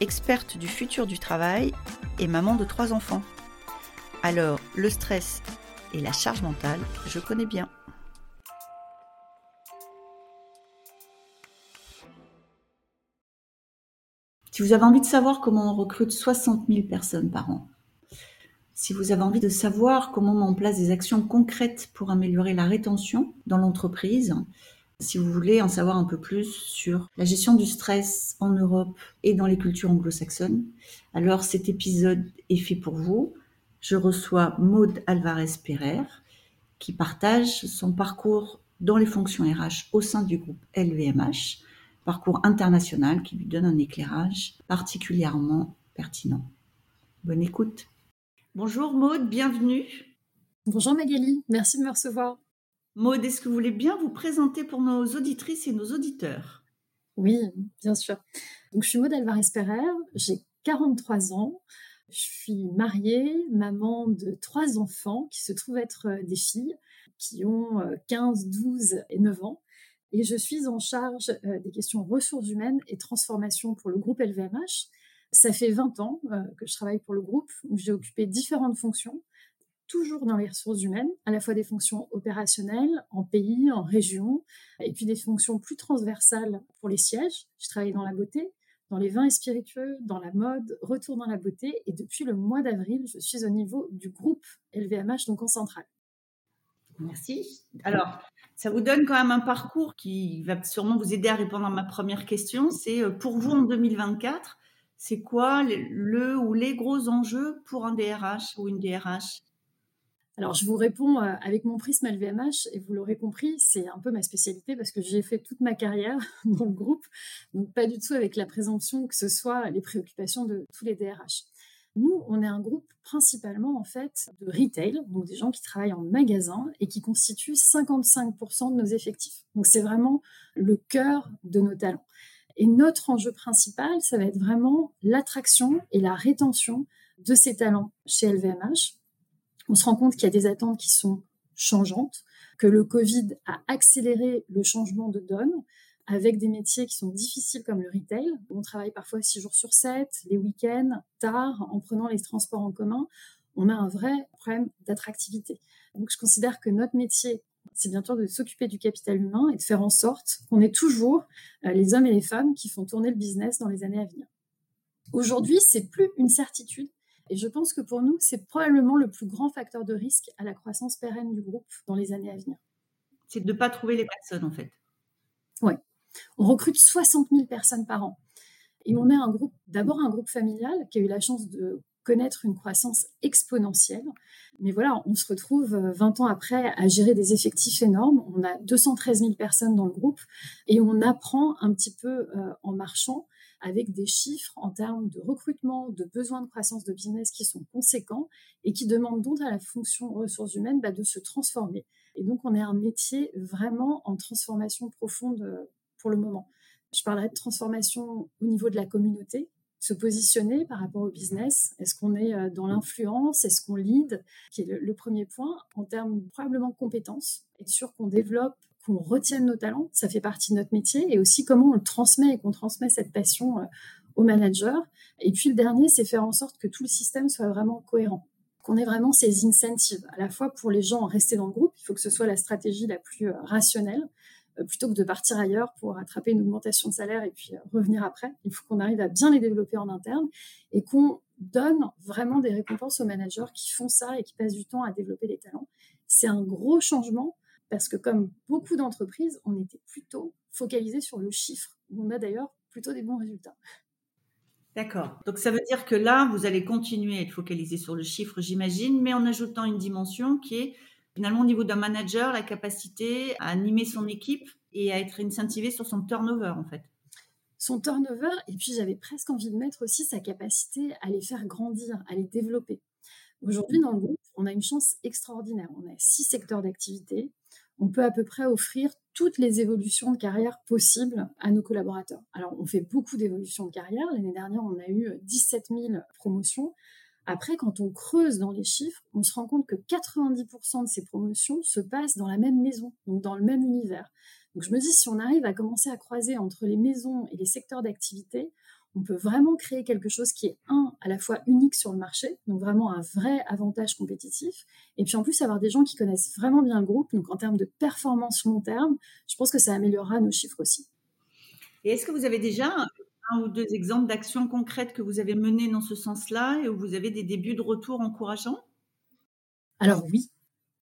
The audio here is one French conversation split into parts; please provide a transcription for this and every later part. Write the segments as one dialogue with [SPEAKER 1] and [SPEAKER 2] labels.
[SPEAKER 1] experte du futur du travail et maman de trois enfants. Alors, le stress et la charge mentale, je connais bien. Si vous avez envie de savoir comment on recrute 60 000 personnes par an, si vous avez envie de savoir comment on met en place des actions concrètes pour améliorer la rétention dans l'entreprise, si vous voulez en savoir un peu plus sur la gestion du stress en Europe et dans les cultures anglo-saxonnes, alors cet épisode est fait pour vous. Je reçois Maude Alvarez-Pereire qui partage son parcours dans les fonctions RH au sein du groupe LVMH, parcours international qui lui donne un éclairage particulièrement pertinent. Bonne écoute. Bonjour Maude, bienvenue.
[SPEAKER 2] Bonjour Magali, merci de me recevoir.
[SPEAKER 1] Maud, est-ce que vous voulez bien vous présenter pour nos auditrices et nos auditeurs?
[SPEAKER 2] Oui, bien sûr. Donc, je suis Maud Alvarez-Pereire, j'ai 43 ans, je suis mariée, maman de trois enfants qui se trouvent être euh, des filles, qui ont 15, euh, 12 et 9 ans. Et je suis en charge euh, des questions ressources humaines et transformation pour le groupe LVMH. Ça fait 20 ans que je travaille pour le groupe, où j'ai occupé différentes fonctions toujours dans les ressources humaines, à la fois des fonctions opérationnelles en pays, en région, et puis des fonctions plus transversales pour les sièges. Je travaille dans la beauté, dans les vins et spiritueux, dans la mode, retour dans la beauté, et depuis le mois d'avril, je suis au niveau du groupe LVMH, donc en centrale.
[SPEAKER 1] Merci. Alors, ça vous donne quand même un parcours qui va sûrement vous aider à répondre à ma première question. C'est euh, pour vous en 2024, c'est quoi le ou les gros enjeux pour un DRH ou une DRH
[SPEAKER 2] alors, je vous réponds euh, avec mon prisme LVMH, et vous l'aurez compris, c'est un peu ma spécialité parce que j'ai fait toute ma carrière dans le groupe, donc pas du tout avec la présomption que ce soit les préoccupations de tous les DRH. Nous, on est un groupe principalement en fait de retail, donc des gens qui travaillent en magasin et qui constituent 55% de nos effectifs. Donc c'est vraiment le cœur de nos talents. Et notre enjeu principal, ça va être vraiment l'attraction et la rétention de ces talents chez LVMH on se rend compte qu'il y a des attentes qui sont changeantes, que le Covid a accéléré le changement de donne avec des métiers qui sont difficiles comme le retail. On travaille parfois 6 jours sur 7, les week-ends, tard, en prenant les transports en commun. On a un vrai problème d'attractivité. Donc je considère que notre métier, c'est bien sûr de s'occuper du capital humain et de faire en sorte qu'on ait toujours euh, les hommes et les femmes qui font tourner le business dans les années à venir. Aujourd'hui, c'est plus une certitude, et je pense que pour nous, c'est probablement le plus grand facteur de risque à la croissance pérenne du groupe dans les années à venir.
[SPEAKER 1] C'est de ne pas trouver les personnes, en fait.
[SPEAKER 2] Oui. On recrute 60 000 personnes par an. Et on est un groupe, d'abord un groupe familial qui a eu la chance de connaître une croissance exponentielle. Mais voilà, on se retrouve 20 euh, ans après à gérer des effectifs énormes. On a 213 000 personnes dans le groupe et on apprend un petit peu euh, en marchant avec des chiffres en termes de recrutement, de besoins de croissance de business qui sont conséquents et qui demandent donc à la fonction ressources humaines bah, de se transformer. Et donc, on est un métier vraiment en transformation profonde euh, pour le moment. Je parlerai de transformation au niveau de la communauté, se positionner par rapport au business. Est-ce qu'on est euh, dans l'influence? Est-ce qu'on lead? Qui est le, premier point en termes probablement de compétences. Être sûr qu'on développe qu'on retienne nos talents, ça fait partie de notre métier, et aussi comment on le transmet et qu'on transmet cette passion euh, aux managers. Et puis le dernier, c'est faire en sorte que tout le système soit vraiment cohérent, qu'on ait vraiment ces incentives, à la fois pour les gens rester dans le groupe, il faut que ce soit la stratégie la plus euh, rationnelle, euh, plutôt que de partir ailleurs pour attraper une augmentation de salaire et puis revenir après. Il faut qu'on arrive à bien les développer en interne et qu'on donne vraiment des récompenses aux managers qui font ça et qui passent du temps à développer les talents. C'est un gros changement parce que comme beaucoup d'entreprises, on était plutôt focalisé sur le chiffre. On a d'ailleurs plutôt des bons résultats.
[SPEAKER 1] D'accord. Donc ça veut dire que là, vous allez continuer à être focalisé sur le chiffre, j'imagine, mais en ajoutant une dimension qui est finalement au niveau d'un manager, la capacité à animer son équipe et à être incentivé sur son turnover, en fait.
[SPEAKER 2] son turnover, et puis j'avais presque envie de mettre aussi sa capacité à les faire grandir, à les développer. Aujourd'hui, dans le groupe, on a une chance extraordinaire. On a six secteurs d'activité. On peut à peu près offrir toutes les évolutions de carrière possibles à nos collaborateurs. Alors, on fait beaucoup d'évolutions de carrière. L'année dernière, on a eu 17 000 promotions. Après, quand on creuse dans les chiffres, on se rend compte que 90% de ces promotions se passent dans la même maison, donc dans le même univers. Donc je me dis, si on arrive à commencer à croiser entre les maisons et les secteurs d'activité, on peut vraiment créer quelque chose qui est, un, à la fois unique sur le marché, donc vraiment un vrai avantage compétitif, et puis en plus avoir des gens qui connaissent vraiment bien le groupe, donc en termes de performance long terme, je pense que ça améliorera nos chiffres aussi.
[SPEAKER 1] Et est-ce que vous avez déjà un ou deux exemples d'actions concrètes que vous avez menées dans ce sens-là et où vous avez des débuts de retour encourageants?
[SPEAKER 2] Alors oui.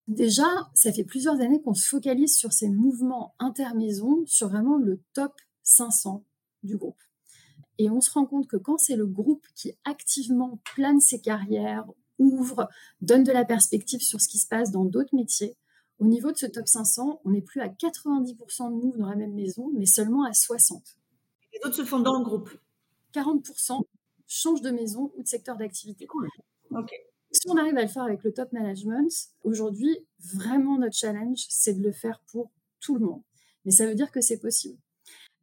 [SPEAKER 2] Déjà, ça fait plusieurs années qu'on se focalise sur ces mouvements intermaisons, sur vraiment le top 500 du groupe. Et on se rend compte que quand c'est le groupe qui activement plane ses carrières, ouvre, donne de la perspective sur ce qui se passe dans d'autres métiers, au niveau de ce top 500, on n'est plus à 90% de moves dans la même maison, mais seulement à 60%.
[SPEAKER 1] Les autres se font dans le groupe
[SPEAKER 2] 40% changent de maison ou de secteur d'activité.
[SPEAKER 1] Cool. Ok.
[SPEAKER 2] Si on arrive à le faire avec le top management, aujourd'hui, vraiment notre challenge, c'est de le faire pour tout le monde. Mais ça veut dire que c'est possible.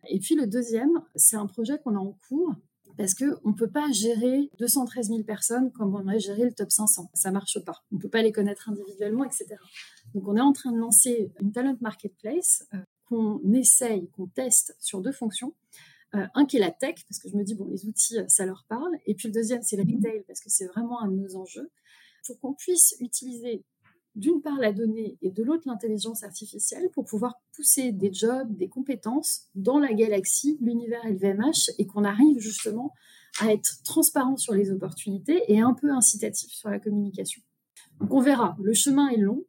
[SPEAKER 2] Et puis le deuxième, c'est un projet qu'on a en cours parce qu'on ne peut pas gérer 213 000 personnes comme on a géré le top 500. Ça ne marche pas. On ne peut pas les connaître individuellement, etc. Donc on est en train de lancer une talent marketplace euh, qu'on essaye, qu'on teste sur deux fonctions. Euh, un qui est la tech, parce que je me dis, bon, les outils, ça leur parle. Et puis le deuxième, c'est le retail, parce que c'est vraiment un de nos enjeux. Pour qu'on puisse utiliser d'une part la donnée et de l'autre l'intelligence artificielle pour pouvoir pousser des jobs, des compétences dans la galaxie, l'univers LVMH, et qu'on arrive justement à être transparent sur les opportunités et un peu incitatif sur la communication. Donc on verra, le chemin est long.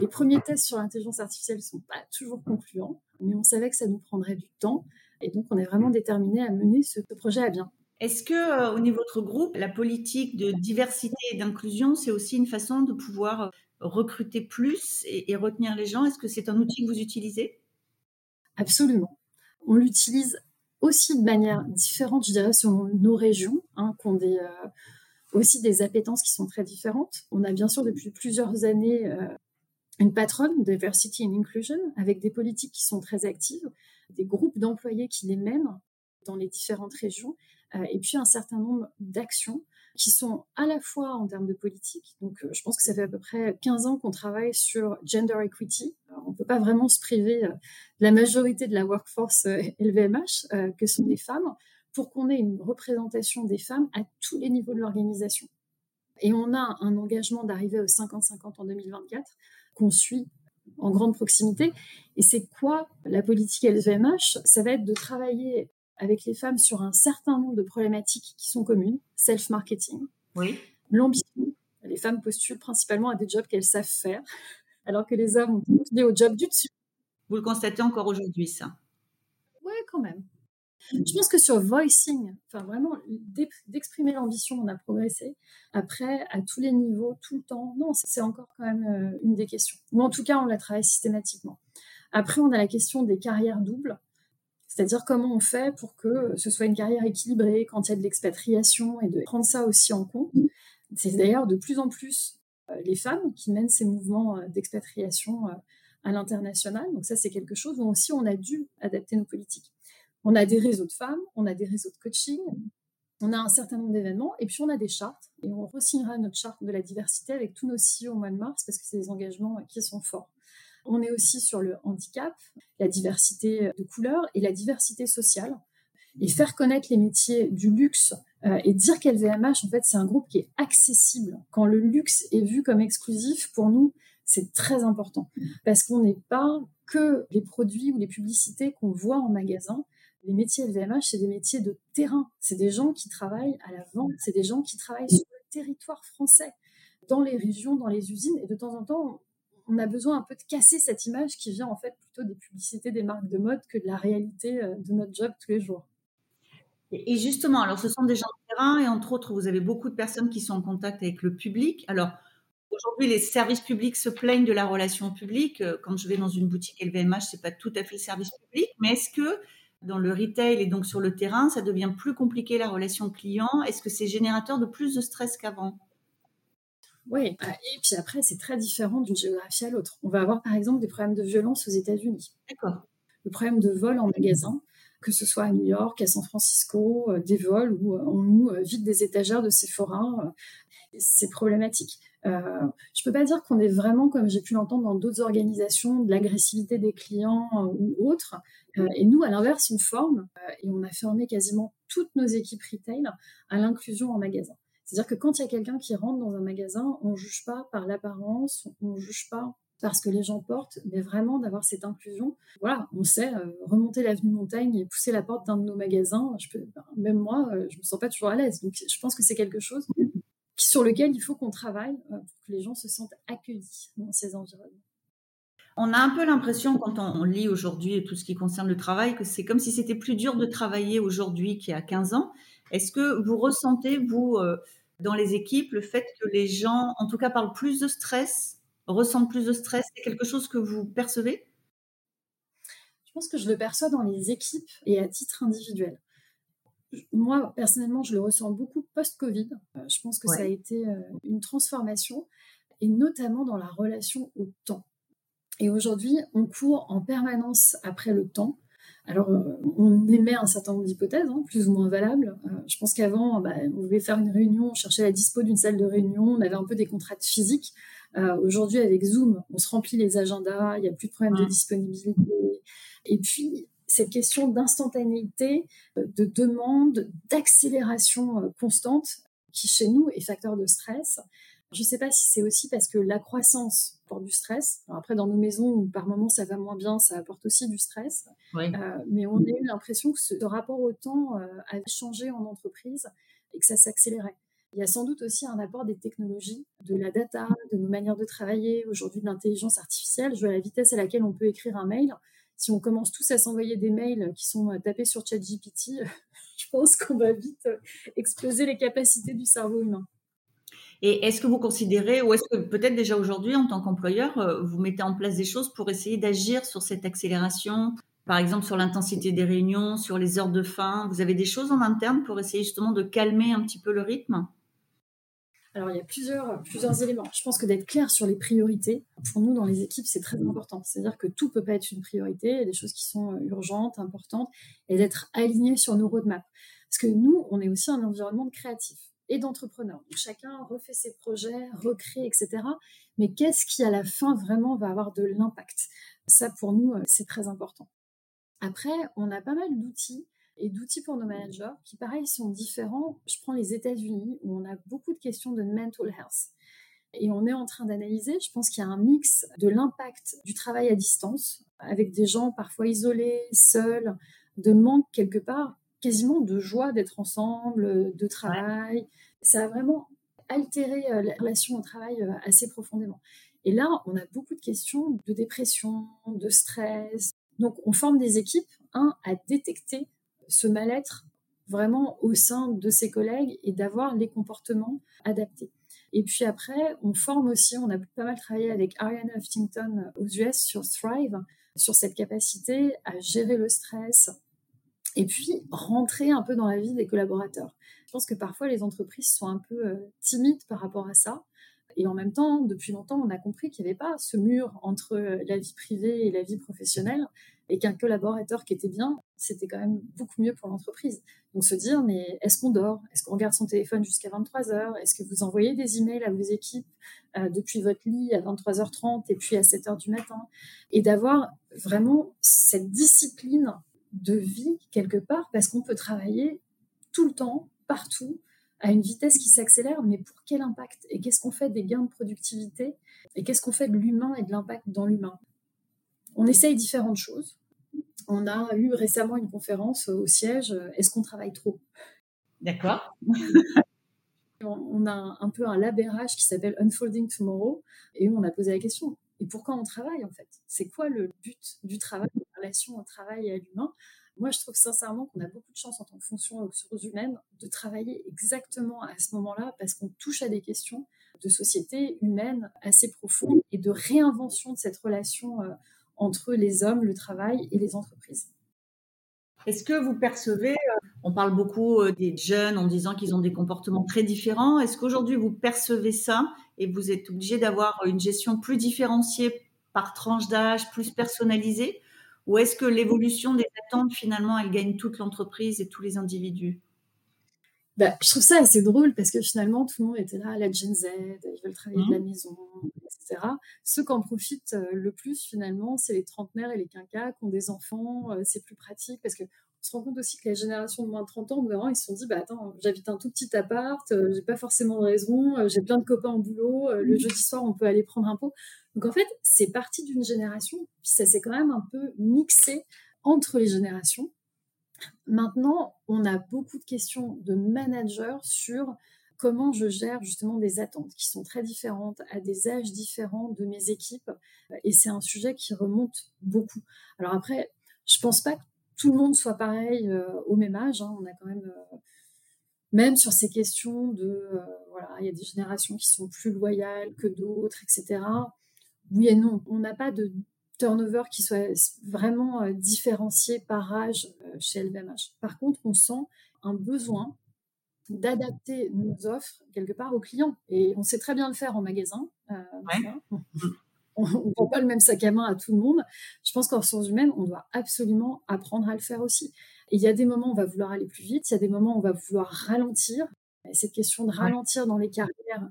[SPEAKER 2] Les premiers tests sur l'intelligence artificielle ne sont pas toujours concluants, mais on savait que ça nous prendrait du temps. Et donc on est vraiment déterminé à mener ce projet à bien.
[SPEAKER 1] Est-ce que euh, au niveau de votre groupe, la politique de diversité et d'inclusion, c'est aussi une façon de pouvoir euh, recruter plus et, retenir les gens? Est-ce que c'est un outil que vous utilisez?
[SPEAKER 2] Absolument. On l'utilise aussi de manière différente, je dirais, selon nos régions, hein, qui ont euh, aussi des appétences qui sont très différentes. On a bien sûr depuis plusieurs années une patronne Diversity and Inclusion avec des politiques qui sont très actives, des groupes d'employés qui les mènent dans les différentes régions euh, et puis un certain nombre d'actions qui sont à la fois en termes de politique. Donc, euh, je pense que ça fait à peu près 15 ans qu'on travaille sur gender equity. on ne peut pas vraiment se priver euh, de la majorité de la workforce LVMH, que sont les femmes, pour qu'on ait une représentation des femmes à tous les niveaux de l'organisation. Et on a un engagement d'arriver au 50-50 en 2024 qu'on suit en grande proximité. Et c'est quoi la politique LVMH Ça va être de travailler avec les femmes sur un certain nombre de problématiques qui sont communes, self-marketing.
[SPEAKER 1] Oui.
[SPEAKER 2] L'ambition. Les femmes postulent principalement à des jobs qu'elles savent faire, alors que les hommes ont postulé au job du dessus.
[SPEAKER 1] Vous le constatez encore aujourd'hui, ça?
[SPEAKER 2] Oui, quand même. Je pense que sur voicing, enfin vraiment, d'exprimer l'ambition, on a progressé. Après, à tous les niveaux, tout le temps, non, c'est encore quand même euh, une des questions. Ou en tout cas, on la travaille systématiquement. Après, on a la question des carrières doubles. C'est-à-dire comment on fait pour que ce soit une carrière équilibrée quand il y a de l'expatriation et de prendre ça aussi en compte. C'est d'ailleurs de plus en plus euh, les femmes qui mènent ces mouvements euh, d'expatriation euh, à l'international. Donc ça, c'est quelque chose où aussi on a dû adapter nos politiques. On a des réseaux de femmes, on a des réseaux de coaching, on a un certain nombre d'événements et puis on a des chartes et on re-signera notre charte de la diversité avec tous nos CEO au mois de mars parce que c'est des engagements qui sont forts. On est aussi sur le handicap, la diversité de couleurs et la diversité sociale. Et faire connaître les métiers du luxe euh, et dire qu'LVMH, en fait, c'est un groupe qui est accessible. Quand le luxe est vu comme exclusif, pour nous, c'est très important. Parce qu'on n'est pas que les produits ou les publicités qu'on voit en magasin. Les métiers LVMH, c'est des métiers de terrain. C'est des gens qui travaillent à la vente. C'est des gens qui travaillent sur le territoire français, dans les régions, dans les usines. Et de temps en temps, on a besoin un peu de casser cette image qui vient en fait plutôt des publicités des marques de mode que de la réalité euh, de notre job tous les jours.
[SPEAKER 1] Et justement, alors ce sont des gens de terrain et entre autres, vous avez beaucoup de personnes qui sont en contact avec le public. Alors aujourd'hui, les services publics se plaignent de la relation publique. Euh, quand je vais dans une boutique LVMH, c'est pas tout à fait le service public, mais est-ce que dans le retail et donc sur le terrain, ça devient plus compliqué la relation client? Est-ce que c'est générateur de plus de stress qu'avant?
[SPEAKER 2] Oui, et puis après, c'est très différent d'une géographie à l'autre. On va avoir par exemple des problèmes de violence aux États-Unis.
[SPEAKER 1] D'accord.
[SPEAKER 2] Le problème de vol en magasin, que ce soit à New York, à San Francisco, euh, des vols où euh, on nous euh, vide des étagères de Sephora, c'est problématique. je ne peux pas dire qu'on est vraiment, comme j'ai pu l'entendre dans d'autres organisations, de l'agressivité des clients ou autres. et nous, à l'inverse, on forme et on a formé quasiment toutes nos équipes retail à l'inclusion en magasin. C'est-à-dire que quand il y a quelqu'un qui rentre dans un magasin, on ne juge pas par l'apparence, on ne juge pas parce que les gens portent, mais vraiment d'avoir cette inclusion. Voilà, on sait euh, remonter l'avenue Montagne et pousser la porte d'un de nos magasins. Je ben, même moi, je euh, je me sens pas toujours à l'aise. Donc, je pense que c'est quelque chose sur lequel il faut qu'on travaille euh, pour que les gens se sentent accueillis dans ces environnements.
[SPEAKER 1] On a un peu l'impression, quand on, lit aujourd'hui tout ce qui concerne le travail, que c'est comme si c'était plus dur de travailler aujourd'hui qu'il y a 15 ans. Est-ce que vous ressentez, vous, dans les équipes, le fait que les gens, en tout cas, parlent plus de stress ressentent plus de stress? C'est quelque chose que vous percevez?
[SPEAKER 2] Je pense que je le perçois dans les équipes et à titre individuel. Moi, personnellement, je le ressens beaucoup post-Covid. Euh, je pense que ça a été euh, une transformation, et notamment dans la relation au temps. Et aujourd'hui, on court en permanence après le temps. Alors, euh, on émet un certain nombre d'hypothèses, hein, plus ou moins valables. je pense qu'avant, bah, on voulait faire une réunion, on cherchait la dispo d'une salle de réunion, on avait un peu des contraintes physiques. Euh, aujourd'hui, avec Zoom, on se remplit les agendas, il n'y a plus de problème de disponibilité. Et puis, cette question d'instantanéité, euh, de demande, d'accélération euh, constante, qui chez nous est facteur de stress. Je ne sais pas si c'est aussi parce que la croissance porte du stress. après, dans nos maisons où par moments ça va moins bien, ça apporte aussi du stress. mais on a eu l'impression que ce rapport au temps a changé en entreprise et que ça s'accélérait. Il y a sans doute aussi un apport des technologies, de la data, de nos manières de travailler, aujourd'hui de l'intelligence artificielle. Je vois la vitesse à laquelle on peut écrire un mail. Si on commence tous à s'envoyer des mails qui sont euh, tapés sur ChatGPT, je pense qu'on va vite euh, exploser les capacités du cerveau humain.
[SPEAKER 1] Et est-ce que vous considérez, ou est-ce que peut-être déjà aujourd'hui, en tant qu'employeur, euh, vous mettez en place des choses pour essayer d'agir sur cette accélération? Par exemple sur l'intensité des réunions, sur les heures de fin Vous avez des choses en interne pour essayer justement de calmer un petit peu le rythme?
[SPEAKER 2] Alors, il y a plusieurs, éléments. Je pense que d'être clair sur les priorités, pour nous, dans les équipes, c'est très important. C'est-à-dire que tout ne peut pas être une priorité. Il y a des choses qui sont euh, urgentes, importantes, et d'être aligné sur nos roadmaps. Parce que nous, on est aussi un environnement de créatifs et d'entrepreneurs. Donc, chacun refait ses projets, recrée, etc. Mais qu'est-ce qui, à la fin, vraiment va avoir de l'impact? Ça, pour nous, euh, c'est très important. Après, on a pas mal d'outils et d'outils pour nos managers qui, pareil, sont différents. Je prends les États-Unis où on a beaucoup de questions de mental health. Et on est en train d'analyser, je pense qu'il y a un mix de l'impact du travail à distance, avec des gens parfois isolés, seuls, de manque quelque part, quasiment de joie d'être ensemble, de travail. Ça a vraiment altéré euh, la relation au travail euh, assez profondément. Et là, on a beaucoup de questions de dépression, de stress. Donc, on forme des équipes, un, à détecter ce mal-être vraiment au sein de ses collègues et d'avoir les comportements adaptés. Et puis après, on forme aussi, on a pas mal travaillé avec Ariane Huffington aux US sur Thrive, sur cette capacité à gérer le stress et puis rentrer un peu dans la vie des collaborateurs. Je pense que parfois les entreprises sont un peu euh, timides par rapport à ça. Et en même temps, depuis longtemps, on a compris qu'il n'y avait pas ce mur entre euh, la vie privée et la vie professionnelle et qu'un collaborateur qui était bien, c'était quand même beaucoup mieux pour l'entreprise. Donc se dire, mais est-ce qu'on dort? Est-ce qu'on regarde son téléphone jusqu'à 23 heures? Est-ce que vous envoyez des emails à vos équipes euh, depuis votre lit à 23h30 et puis à 7h du matin? Et d'avoir vraiment cette discipline de vie quelque part, parce qu'on peut travailler tout le temps, partout, à une vitesse qui s'accélère, mais pour quel impact? Et qu'est-ce qu'on fait des gains de productivité? Et qu'est-ce qu'on fait de l'humain et de l'impact dans l'humain? On essaye différentes choses. On a eu récemment une conférence au siège, euh, est-ce qu'on travaille trop?
[SPEAKER 1] D'accord.
[SPEAKER 2] on a un peu un labérage qui s'appelle Unfolding Tomorrow et on a posé la question, et pourquoi on travaille en fait? C'est quoi le but du travail, la relation au travail et à l'humain? Moi, je trouve sincèrement qu'on a beaucoup de chance en tant que fonction aux ressources humaines de travailler exactement à ce moment-là parce qu'on touche à des questions de société humaine assez profondes et de réinvention de cette relation euh, entre les hommes, le travail et les entreprises.
[SPEAKER 1] Est-ce que vous percevez, euh, on parle beaucoup euh, des jeunes en disant qu'ils ont des comportements très différents, est-ce qu'aujourd'hui vous percevez ça et vous êtes obligé d'avoir une gestion plus différenciée par tranche d'âge, plus personnalisée? Ou est-ce que l'évolution des attentes, finalement, elle gagne toute l'entreprise et tous les individus?
[SPEAKER 2] Bah, je trouve ça assez drôle parce que finalement, tout le monde était là, la Gen Z, ils veulent travailler de la mmh. maison, etc. Ceux qui en profitent euh, le plus, finalement, c'est les trentenaires et les quinquas qui ont des enfants. Euh, c'est plus pratique parce que on se rend compte aussi que la génération de moins de 30 ans, ils se sont dit, bah attends, j'habite un tout petit appart, euh, j'ai pas forcément de raison, j'ai plein de copains au boulot, le mmh. jeudi soir, on peut aller prendre un pot. Donc en fait, c'est parti d'une génération, puis ça s'est quand même un peu mixé entre les générations. Maintenant, on a beaucoup de questions de managers sur comment je gère justement des attentes qui sont très différentes à des âges différents de mes équipes. Et c'est un sujet qui remonte beaucoup. Alors après, je pense pas que tout le monde soit pareil euh, au même âge. Hein. On a quand même, euh, même sur ces questions de, euh, voilà, il y a des générations qui sont plus loyales que d'autres, etc. Oui et non. On n'a pas de turnover qui soit vraiment euh, différencié par âge euh, chez LVMH. Par contre, on sent un besoin d'adapter nos offres quelque part aux clients. Et on sait très bien le faire en magasin. Euh, on ne vend pas le même sac à main à tout le monde. Je pense qu'en ressources humaines, on doit absolument apprendre à le faire aussi. Et il y a des moments où on va vouloir aller plus vite, il y a des moments où on va vouloir ralentir. Et cette question de ralentir dans les carrières,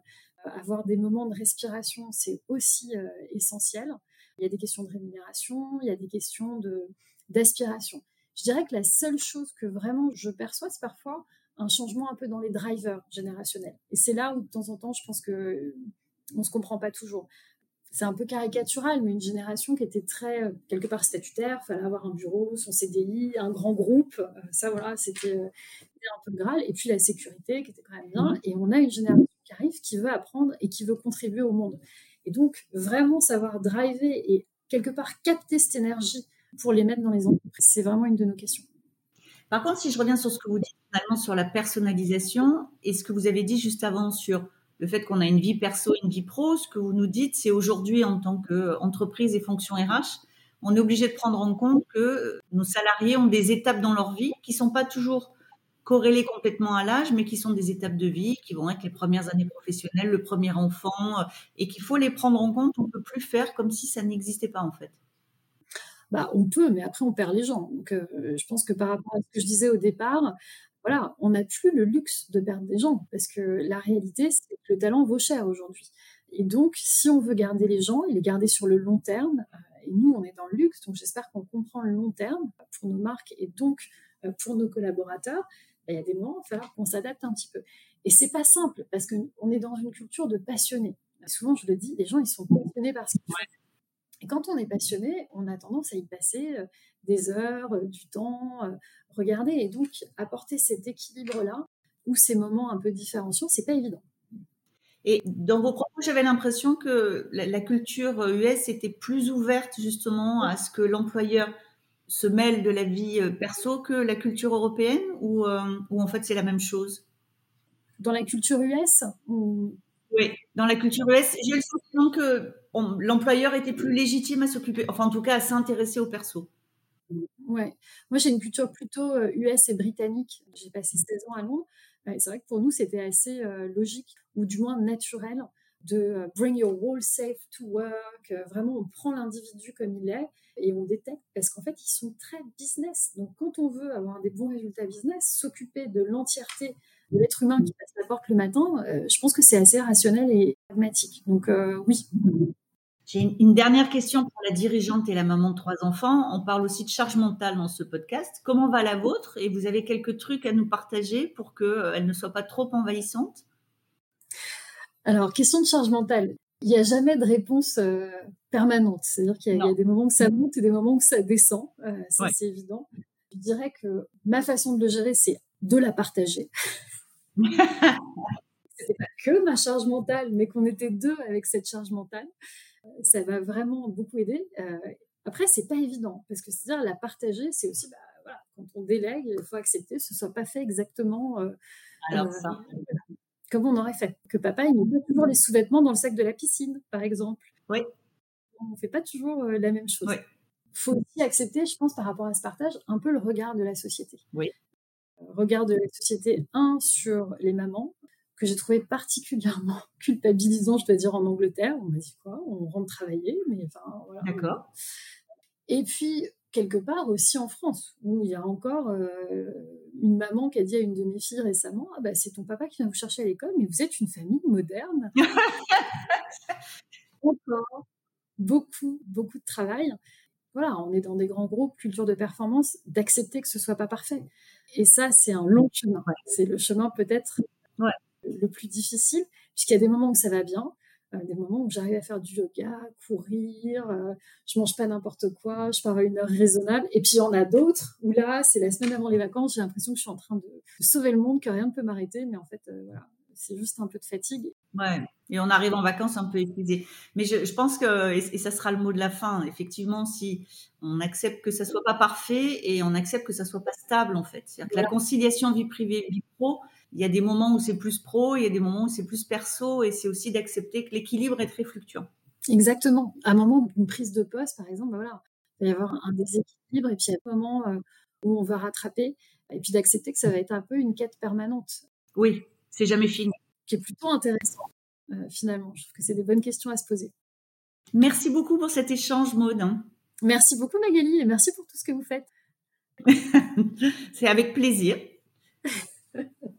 [SPEAKER 2] avoir des moments de respiration, c'est aussi essentiel. Il y a des questions de rémunération, il y a des questions de, d'aspiration. Je dirais que la seule chose que vraiment je perçois, c'est parfois un changement un peu dans les drivers générationnels. Et c'est là où de temps en temps, je pense que on se comprend pas toujours. C'est un peu caricatural, mais une génération qui était très euh, quelque part statutaire, fallait avoir un bureau, son CDI, un grand groupe, euh, ça voilà, c'était, euh, un peu le graal. Et puis la sécurité qui était quand même bien. Mmh. Et on a une génération qui veut apprendre et qui veut contribuer au monde. Et donc, vraiment savoir driver et quelque part capter cette énergie pour les mettre dans les entreprises, c'est vraiment une de nos questions.
[SPEAKER 1] Par contre, si je reviens sur ce que vous dites finalement sur la personnalisation et ce que vous avez dit juste avant sur le fait qu'on a une vie perso, une vie pro, ce que vous nous dites, c'est aujourd'hui en tant qu'entreprise et fonction RH, on est obligé de prendre en compte que nos salariés ont des étapes dans leur vie qui sont pas toujours corrélés complètement à l'âge, mais qui sont des étapes de vie, qui vont être les premières années professionnelles, le premier enfant, euh, et qu'il faut les prendre en compte. On peut plus faire comme si ça n'existait pas en fait.
[SPEAKER 2] Bah, on peut, mais après on perd les gens. Euh, je pense que par rapport à ce que je disais au départ, voilà, on n'a plus le luxe de perdre des gens parce que la réalité, c'est que le talent vaut cher aujourd'hui. Et donc, si on veut garder les gens et les garder sur le long terme, euh, et nous, on est dans le luxe, donc j'espère qu'on comprend le long terme pour nos marques et donc pour nos collaborateurs, il y a des moments, il va falloir qu'on s'adapte un petit peu. Et c'est pas simple parce qu'on est dans une culture de passionnés. Souvent, je le dis, les gens, ils sont passionnés par ce qu'ils font. Et quand on est passionné, on a tendance à y passer euh, des heures, euh, du temps, euh, regarder. Et donc, apporter cet équilibre-là, ou ces moments un peu différenciants, c'est pas évident.
[SPEAKER 1] Et dans vos propos, j'avais l'impression que la, culture US était plus ouverte justement à ce que l'employeur se mêle de la vie euh, perso que la culture européenne ou, euh, ou en fait c'est la même chose?
[SPEAKER 2] Dans la culture US
[SPEAKER 1] Oui, dans la culture US, j'ai le sentiment que l'employeur était plus légitime à s'occuper, enfin en tout cas à s'intéresser au perso.
[SPEAKER 2] Ouais, moi j'ai une culture plutôt US euh, et britannique. J'ai passé 16 ans à Londres. C'est vrai que pour nous c'était assez logique ou du moins naturel de bring your whole self to work. Vraiment, on prend l'individu comme il est et on détecte parce qu'en fait, ils sont très business. Donc, quand on veut avoir des bons résultats business, s'occuper de l'entièreté de l'être humain qui passe la porte le matin, euh, je pense que c'est assez rationnel et pragmatique. Donc, euh, oui.
[SPEAKER 1] J'ai une dernière question pour la dirigeante et la maman de trois enfants. On parle aussi de charge mentale dans ce podcast. Comment va la vôtre? Et vous avez quelques trucs à nous partager pour qu'elle euh, ne soit pas trop envahissante?
[SPEAKER 2] Alors, question de charge mentale il n'y a jamais de réponse euh, permanente. C'est-à-dire qu'il y, a des moments où ça monte et des moments où ça descend. Euh, c'est évident. Je dirais que ma façon de le gérer, c'est de la partager. C'était pas que ma charge mentale, mais qu'on était deux avec cette charge mentale. Euh, ça va vraiment beaucoup aider. après, c'est pas évident parce que c'est-à-dire la partager, c'est aussi bah, voilà, quand on délègue, il faut accepter que ce soit pas fait exactement. Alors ça comme on aurait fait. Que papa, il met pas toujours les sous-vêtements dans le sac de la piscine, par exemple?
[SPEAKER 1] Oui.
[SPEAKER 2] On ne fait pas toujours euh, la même chose. faut aussi accepter, je pense, par rapport à ce partage, un peu le regard de la société.
[SPEAKER 1] Oui.
[SPEAKER 2] Regard de la société, un, sur les mamans, que j'ai trouvé particulièrement culpabilisant, je dois dire, en Angleterre. On m'a dit quoi? On rentre travailler, mais enfin, voilà.
[SPEAKER 1] D'accord.
[SPEAKER 2] Et puis, quelque part aussi en France, où il y a encore euh, une maman qui a dit à une de mes filles récemment ah bah, c'est ton papa qui vient vous chercher à l'école, mais vous êtes une famille moderne. encore beaucoup, beaucoup de travail. Voilà, on est dans des grands groupes, culture de performance, d'accepter que ce soit pas parfait. Et ça, c'est un long chemin. C'est le chemin peut-être le plus difficile, puisqu'il y a des moments où ça va bien, des moments où j'arrive à faire du yoga, courir, euh, je mange pas n'importe quoi, je pars à une heure raisonnable. Et puis il y en a d'autres où là, c'est la semaine avant les vacances, j'ai l'impression que je suis en train de, sauver le monde, que rien ne peut m'arrêter, mais en fait, euh, voilà, c'est juste un peu de fatigue.
[SPEAKER 1] Ouais. Et on arrive en vacances un peu épuisé. Mais je, pense que, et, ça sera le mot de la fin, effectivement, si on accepte que ça soit pas parfait et on accepte que ça soit pas stable, en fait. C'est-à-dire que la conciliation vie privée, vie pro, il y a des moments où c'est plus pro, il y a des moments où c'est plus perso, et c'est aussi d'accepter que l'équilibre est très fluctuant.
[SPEAKER 2] Exactement. À un moment, une prise de poste, par exemple, ben voilà, il va y avoir un déséquilibre, et puis à un moment euh, où on va rattraper, et puis d'accepter que ça va être un peu une quête permanente.
[SPEAKER 1] Oui, c'est jamais fini.
[SPEAKER 2] Qui est plutôt intéressant, euh, finalement. Je trouve que c'est des bonnes questions à se poser.
[SPEAKER 1] Merci beaucoup pour cet échange, Maud. Hein.
[SPEAKER 2] Merci beaucoup, Magali, et merci pour tout ce que vous faites.
[SPEAKER 1] c'est avec plaisir.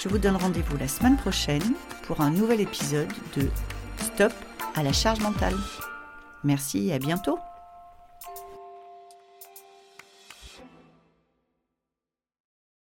[SPEAKER 1] Je vous donne rendez-vous la semaine prochaine pour un nouvel épisode de Stop à la charge mentale. Merci et à bientôt